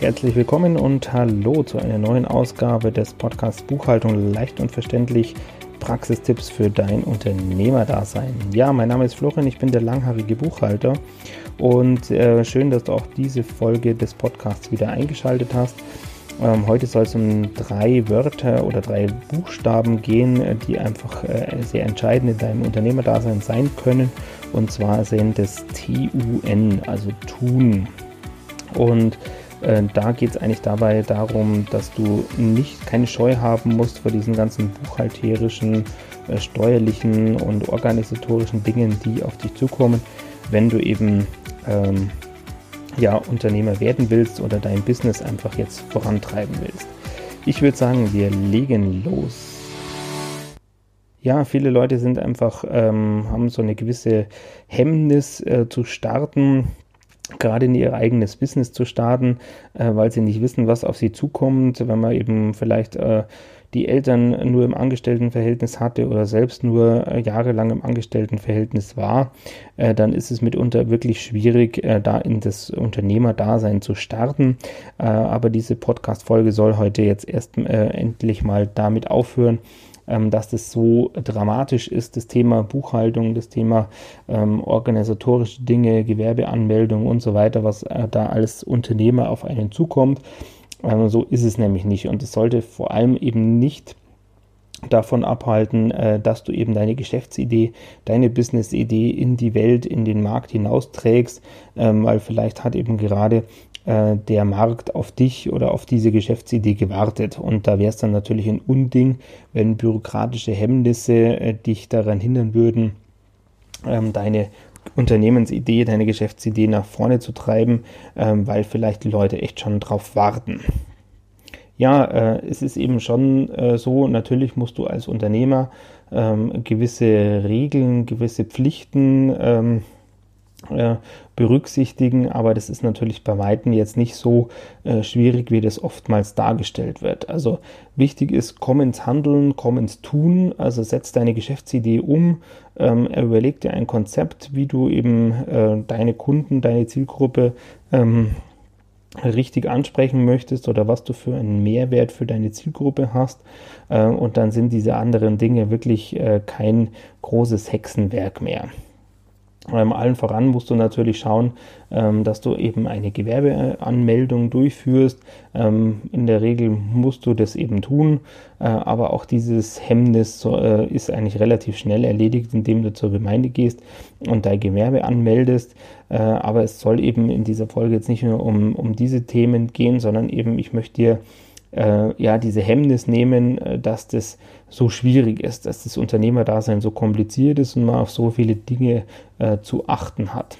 Herzlich willkommen und hallo zu einer neuen Ausgabe des Podcasts Buchhaltung leicht und verständlich. Praxistipps für dein Unternehmerdasein. Ja, mein Name ist Florian, ich bin der langhaarige Buchhalter und äh, schön, dass du auch diese Folge des Podcasts wieder eingeschaltet hast. Ähm, heute soll es um drei Wörter oder drei Buchstaben gehen, äh, die einfach äh, sehr entscheidend in deinem Unternehmerdasein sein können. Und zwar sind es TUN, also tun. Und äh, da geht es eigentlich dabei darum, dass du nicht keine Scheu haben musst vor diesen ganzen buchhalterischen, äh, steuerlichen und organisatorischen Dingen, die auf dich zukommen, wenn du eben ähm, ja, Unternehmer werden willst oder dein Business einfach jetzt vorantreiben willst. Ich würde sagen, wir legen los. Ja, viele Leute sind einfach, ähm, haben so eine gewisse Hemmnis äh, zu starten, gerade in ihr eigenes Business zu starten, äh, weil sie nicht wissen, was auf sie zukommt, wenn man eben vielleicht äh, die Eltern nur im Angestelltenverhältnis hatte oder selbst nur äh, jahrelang im Angestelltenverhältnis war, äh, dann ist es mitunter wirklich schwierig, äh, da in das Unternehmerdasein zu starten. Äh, aber diese Podcast-Folge soll heute jetzt erst endlich mal damit aufhören, dass das so dramatisch ist, das Thema Buchhaltung, das Thema ähm, organisatorische Dinge, Gewerbeanmeldung und so weiter, was äh, da als Unternehmer auf einen zukommt. Ähm, so ist es nämlich nicht und es sollte vor allem eben nicht davon abhalten, äh, dass du eben deine Geschäftsidee, deine Businessidee in die Welt, in den Markt hinausträgst, ähm, weil vielleicht hat eben gerade äh, der Markt auf dich oder auf diese Geschäftsidee gewartet. Und da wäre es dann natürlich ein Unding, wenn bürokratische Hemmnisse äh, dich daran hindern würden, ähm, deine Unternehmensidee, deine Geschäftsidee nach vorne zu treiben, ähm, weil vielleicht die Leute echt schon drauf warten. Ja, äh, es ist eben schon äh, so, natürlich musst du als Unternehmer ähm, gewisse Regeln, gewisse Pflichten ähm, äh, berücksichtigen, aber das ist natürlich bei Weitem jetzt nicht so äh, schwierig, wie das oftmals dargestellt wird. Also wichtig ist, komm ins Handeln, komm ins Tun, also setz deine Geschäftsidee um, ähm, überleg dir ein Konzept, wie du eben äh, deine Kunden, deine Zielgruppe ähm, richtig ansprechen möchtest oder was du für einen Mehrwert für deine Zielgruppe hast. Äh, und dann sind diese anderen Dinge wirklich äh, kein großes Hexenwerk mehr. Ähm, allen voran musst du natürlich schauen, ähm, dass du eben eine Gewerbeanmeldung durchführst. Ähm, in der Regel musst du das eben tun, äh, aber auch dieses Hemmnis äh, ist eigentlich relativ schnell erledigt, indem du zur Gemeinde gehst und dein Gewerbe anmeldest. Äh, aber es soll eben in dieser Folge jetzt nicht nur um, um diese Themen gehen, sondern eben ich möchte dir äh, ja, diese Hemmnis nehmen, äh, dass das so schwierig ist, dass das Unternehmerdasein so kompliziert ist und man auf so viele Dinge äh, zu achten hat.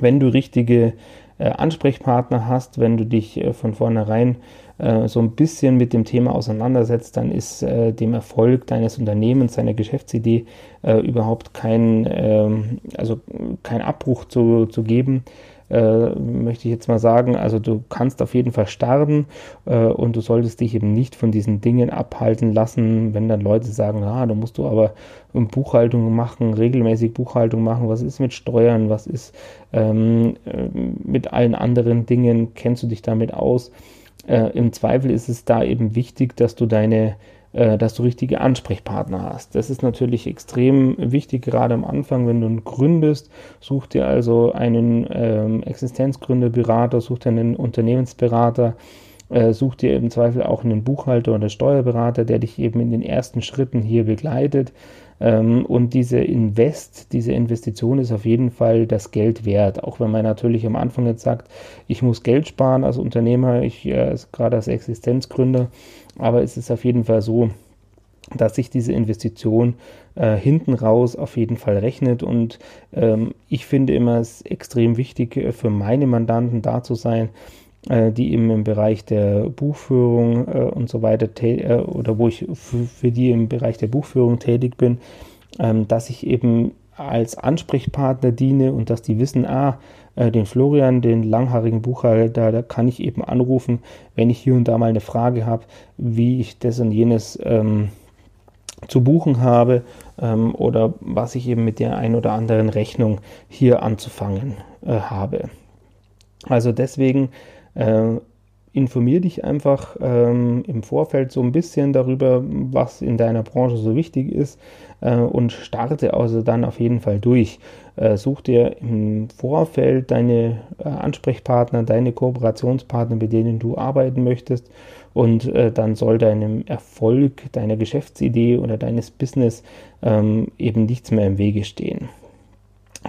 Wenn du richtige äh, Ansprechpartner hast, wenn du dich äh, von vornherein äh, so ein bisschen mit dem Thema auseinandersetzt, dann ist dem Erfolg deines Unternehmens, deiner Geschäftsidee überhaupt kein, ähm, also kein Abbruch zu, zu geben äh, möchte ich jetzt mal sagen. Also du kannst auf jeden Fall starten äh, und du solltest dich eben nicht von diesen Dingen abhalten lassen, wenn dann Leute sagen, ah, da musst du aber Buchhaltung machen, regelmäßig Buchhaltung machen, was ist mit Steuern, was ist ähm, äh, mit allen anderen Dingen, kennst du dich damit aus? Äh, Im Zweifel ist es da eben wichtig, dass du deine dass du richtige Ansprechpartner hast. Das ist natürlich extrem wichtig, gerade am Anfang, wenn du gründest. Such dir also einen ähm, Existenzgründerberater, such dir einen Unternehmensberater, äh, such dir im Zweifel auch einen Buchhalter oder Steuerberater, der dich eben in den ersten Schritten hier begleitet. Ähm, und diese Invest, diese Investition ist auf jeden Fall das Geld wert. Auch wenn man natürlich am Anfang jetzt sagt, ich muss Geld sparen als Unternehmer, ich äh, gerade als Existenzgründer, aber es ist auf jeden Fall so, dass sich diese Investition äh, hinten raus auf jeden Fall rechnet. Und ähm, ich finde immer es extrem wichtig äh, für meine Mandanten da zu sein, die eben im Bereich der Buchführung äh, und so weiter äh, oder wo ich für die im Bereich der Buchführung tätig bin, ähm, dass ich eben als Ansprechpartner diene und dass die wissen, ah, äh, den Florian, den langhaarigen Buchhalter, da kann ich eben anrufen, wenn ich hier und da mal eine Frage habe, wie ich das und jenes ähm, zu buchen habe ähm, oder was ich eben mit der ein oder anderen Rechnung hier anzufangen äh, habe. Also deswegen Äh, informier dich einfach ähm, im Vorfeld so ein bisschen darüber, was in deiner Branche so wichtig ist äh, und starte also dann auf jeden Fall durch. Äh, such dir im Vorfeld deine äh, Ansprechpartner, deine Kooperationspartner, mit denen du arbeiten möchtest und äh, dann soll deinem Erfolg, deiner Geschäftsidee oder deines Business ähm, eben nichts mehr im Wege stehen.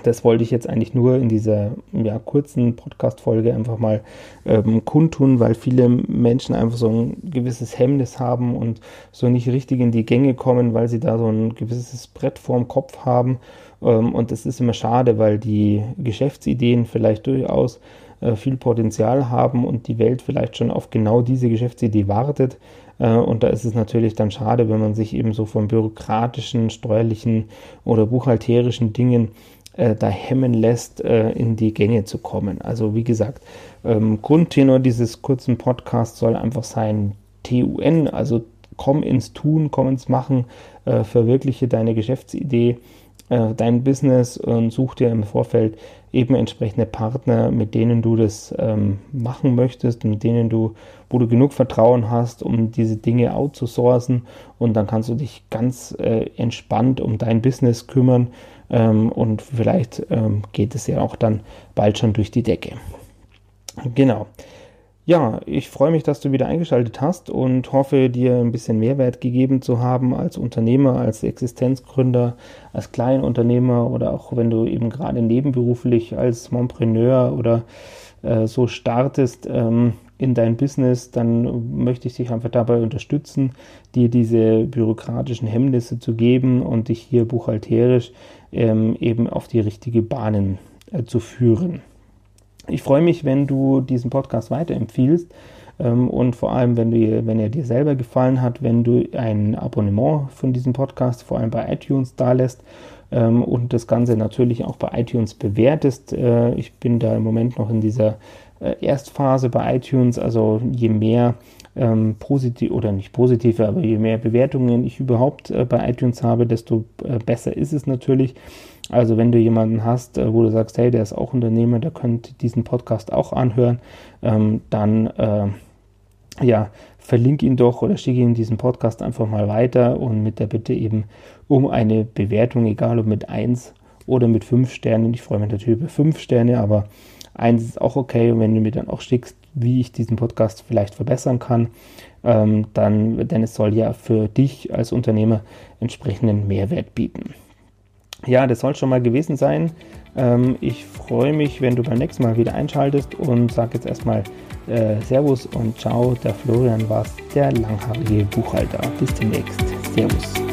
Das wollte ich jetzt eigentlich nur in dieser ja, kurzen Podcast-Folge einfach mal ähm, kundtun, weil viele Menschen einfach so ein gewisses Hemmnis haben und so nicht richtig in die Gänge kommen, weil sie da so ein gewisses Brett vorm Kopf haben. Ähm, und das ist immer schade, weil die Geschäftsideen vielleicht durchaus äh, viel Potenzial haben und die Welt vielleicht schon auf genau diese Geschäftsidee wartet. Äh, und da ist es natürlich dann schade, wenn man sich eben so von bürokratischen, steuerlichen oder buchhalterischen Dingen äh, da hemmen lässt, äh, in die Gänge zu kommen. Also wie gesagt, ähm, Grundtenor dieses kurzen Podcasts soll einfach sein TUN, also komm ins Tun, komm ins Machen, äh, verwirkliche deine Geschäftsidee, äh, dein Business und such dir im Vorfeld eben entsprechende Partner, mit denen du das ähm, machen möchtest, mit denen du, wo du genug Vertrauen hast, um diese Dinge outzusourcen und dann kannst du dich ganz äh, entspannt um dein Business kümmern ähm, und vielleicht ähm, geht es ja auch dann bald schon durch die Decke. Genau. Ja, ich freue mich, dass du wieder eingeschaltet hast und hoffe, dir ein bisschen Mehrwert gegeben zu haben als Unternehmer, als Existenzgründer, als Kleinunternehmer oder auch wenn du eben gerade nebenberuflich als Montpreneur oder äh, so startest ähm, in dein Business, dann möchte ich dich einfach dabei unterstützen, dir diese bürokratischen Hemmnisse zu geben und dich hier buchhalterisch ähm, eben auf die richtige Bahnen äh, zu führen. Ich freue mich, wenn du diesen Podcast weiterempfiehlst ähm, und vor allem, wenn, du, wenn er dir selber gefallen hat, wenn du ein Abonnement von diesem Podcast vor allem bei iTunes da lässt ähm, und das Ganze natürlich auch bei iTunes bewertest. Äh, ich bin da im Moment noch in dieser äh, Erstphase bei iTunes, also je mehr ähm, positiv oder nicht positive, aber je mehr Bewertungen ich überhaupt äh, bei iTunes habe, desto äh, besser ist es natürlich. Also wenn du jemanden hast, äh, wo du sagst, hey, der ist auch Unternehmer, der könnte diesen Podcast auch anhören, ähm, dann äh, ja, verlinke ihn doch oder schicke ihm diesen Podcast einfach mal weiter und mit der Bitte eben um eine Bewertung, egal ob mit 1 oder mit 5 Sternen. Ich freue mich natürlich über 5 Sterne, aber 1 ist auch okay. Und wenn du mir dann auch schickst, wie ich diesen Podcast vielleicht verbessern kann, ähm, dann, denn es soll ja für dich als Unternehmer entsprechenden Mehrwert bieten. Ja, das soll schon mal gewesen sein. Ähm, ich freue mich, wenn du beim nächsten Mal wieder einschaltest und sage jetzt erstmal äh, Servus und Ciao. Der Florian war der langhaarige Buchhalter. Bis demnächst. Servus.